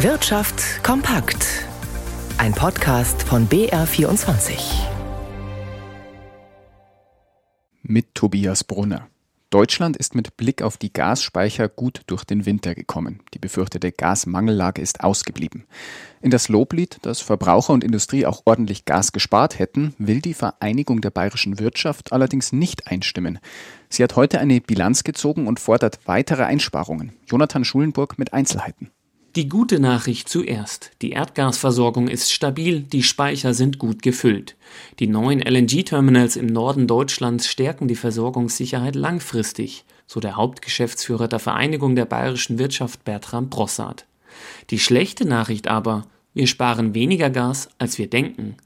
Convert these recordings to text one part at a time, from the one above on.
Wirtschaft kompakt. Ein Podcast von BR24. Mit Tobias Brunner. Deutschland ist mit Blick auf die Gasspeicher gut durch den Winter gekommen. Die befürchtete Gasmangellage ist ausgeblieben. In das Loblied, dass Verbraucher und Industrie auch ordentlich Gas gespart hätten, will die Vereinigung der bayerischen Wirtschaft allerdings nicht einstimmen. Sie hat heute eine Bilanz gezogen und fordert weitere Einsparungen. Jonathan Schulenburg mit Einzelheiten. Die gute Nachricht zuerst. Die Erdgasversorgung ist stabil, die Speicher sind gut gefüllt. Die neuen LNG-Terminals im Norden Deutschlands stärken die Versorgungssicherheit langfristig, so der Hauptgeschäftsführer der Vereinigung der bayerischen Wirtschaft Bertram Brossard. Die schlechte Nachricht aber, wir sparen weniger Gas, als wir denken.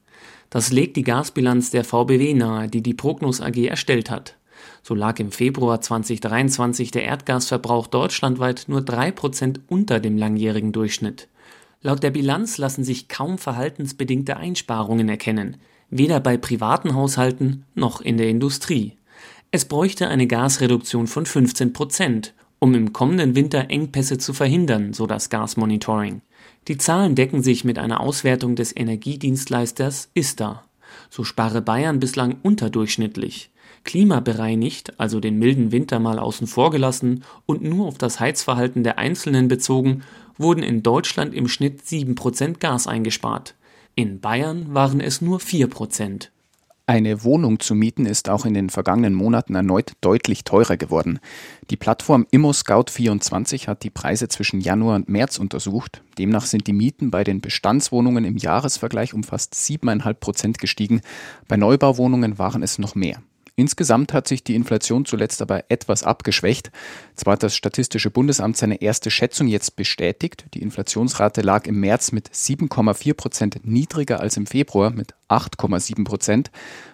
Das legt die Gasbilanz der VBW nahe, die die Prognos AG erstellt hat. So lag im Februar 2023 der Erdgasverbrauch deutschlandweit nur 3% unter dem langjährigen Durchschnitt. Laut der Bilanz lassen sich kaum verhaltensbedingte Einsparungen erkennen, weder bei privaten Haushalten noch in der Industrie. Es bräuchte eine Gasreduktion von 15 Prozent, um im kommenden Winter Engpässe zu verhindern, so das Gasmonitoring. Die Zahlen decken sich mit einer Auswertung des Energiedienstleisters ISTA. So spare Bayern bislang unterdurchschnittlich klimabereinigt, also den milden Winter mal außen vor gelassen und nur auf das Heizverhalten der Einzelnen bezogen, wurden in Deutschland im Schnitt 7% Gas eingespart. In Bayern waren es nur 4%. Eine Wohnung zu mieten ist auch in den vergangenen Monaten erneut deutlich teurer geworden. Die Plattform ImmoScout24 hat die Preise zwischen Januar und März untersucht. Demnach sind die Mieten bei den Bestandswohnungen im Jahresvergleich um fast 7,5 Prozent gestiegen. Bei Neubauwohnungen waren es noch mehr. Insgesamt hat sich die Inflation zuletzt aber etwas abgeschwächt. Zwar hat das Statistische Bundesamt seine erste Schätzung jetzt bestätigt. Die Inflationsrate lag im März mit 7,4 Prozent niedriger als im Februar mit 8,7 Prozent.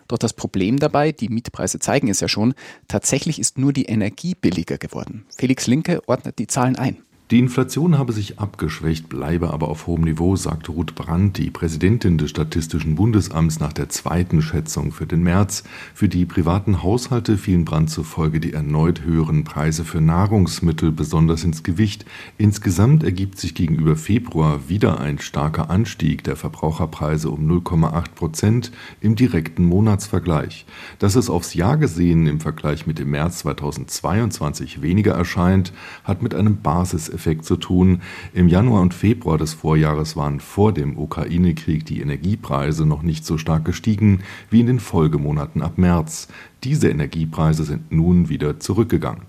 Doch das Problem dabei, die Mietpreise zeigen es ja schon, tatsächlich ist nur die Energie billiger geworden. Felix Linke ordnet die Zahlen ein. Die Inflation habe sich abgeschwächt, bleibe aber auf hohem Niveau, sagte Ruth Brandt, die Präsidentin des Statistischen Bundesamts nach der zweiten Schätzung für den März. Für die privaten Haushalte fielen Brandt zufolge die erneut höheren Preise für Nahrungsmittel besonders ins Gewicht. Insgesamt ergibt sich gegenüber Februar wieder ein starker Anstieg der Verbraucherpreise um 0,8 Prozent im direkten Monatsvergleich. Dass es aufs Jahr gesehen im Vergleich mit dem März 2022 weniger erscheint, hat mit einem Basis Effekt zu tun. Im Januar und Februar des Vorjahres waren vor dem Ukraine-Krieg die Energiepreise noch nicht so stark gestiegen wie in den Folgemonaten ab März. Diese Energiepreise sind nun wieder zurückgegangen.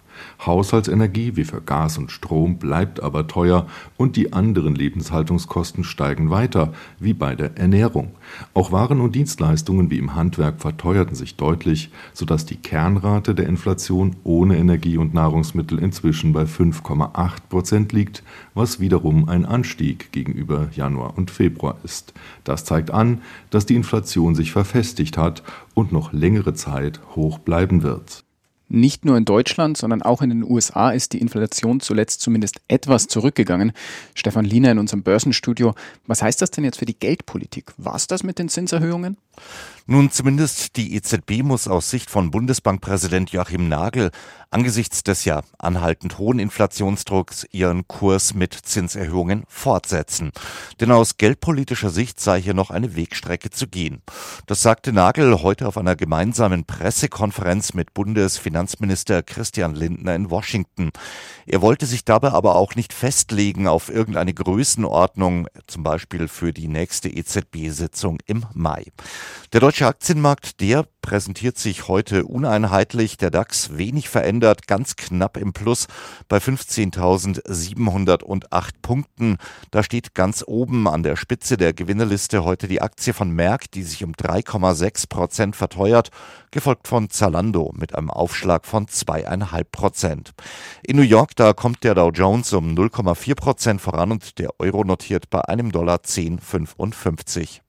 Haushaltsenergie wie für Gas und Strom bleibt aber teuer und die anderen Lebenshaltungskosten steigen weiter, wie bei der Ernährung. Auch Waren und Dienstleistungen wie im Handwerk verteuerten sich deutlich, sodass die Kernrate der Inflation ohne Energie und Nahrungsmittel inzwischen bei 5,8 Prozent liegt, was wiederum ein Anstieg gegenüber Januar und Februar ist. Das zeigt an, dass die Inflation sich verfestigt hat und noch längere Zeit hoch bleiben wird. Nicht nur in Deutschland, sondern auch in den USA ist die Inflation zuletzt zumindest etwas zurückgegangen. Stefan Liener in unserem Börsenstudio. Was heißt das denn jetzt für die Geldpolitik? War es das mit den Zinserhöhungen? Nun, zumindest die EZB muss aus Sicht von Bundesbankpräsident Joachim Nagel angesichts des ja anhaltend hohen Inflationsdrucks ihren Kurs mit Zinserhöhungen fortsetzen. Denn aus geldpolitischer Sicht sei hier noch eine Wegstrecke zu gehen. Das sagte Nagel heute auf einer gemeinsamen Pressekonferenz mit Bundesfinanzminister Christian Lindner in Washington. Er wollte sich dabei aber auch nicht festlegen auf irgendeine Größenordnung, zum Beispiel für die nächste EZB-Sitzung im Mai. Der deutsche Aktienmarkt, der präsentiert sich heute uneinheitlich. Der DAX wenig verändert, ganz knapp im Plus bei 15.708 Punkten. Da steht ganz oben an der Spitze der Gewinnerliste heute die Aktie von Merck, die sich um 3,6 Prozent verteuert, gefolgt von Zalando mit einem Aufschlag von 2,5 Prozent. In New York, da kommt der Dow Jones um 0,4 Prozent voran und der Euro notiert bei einem Dollar 10,55.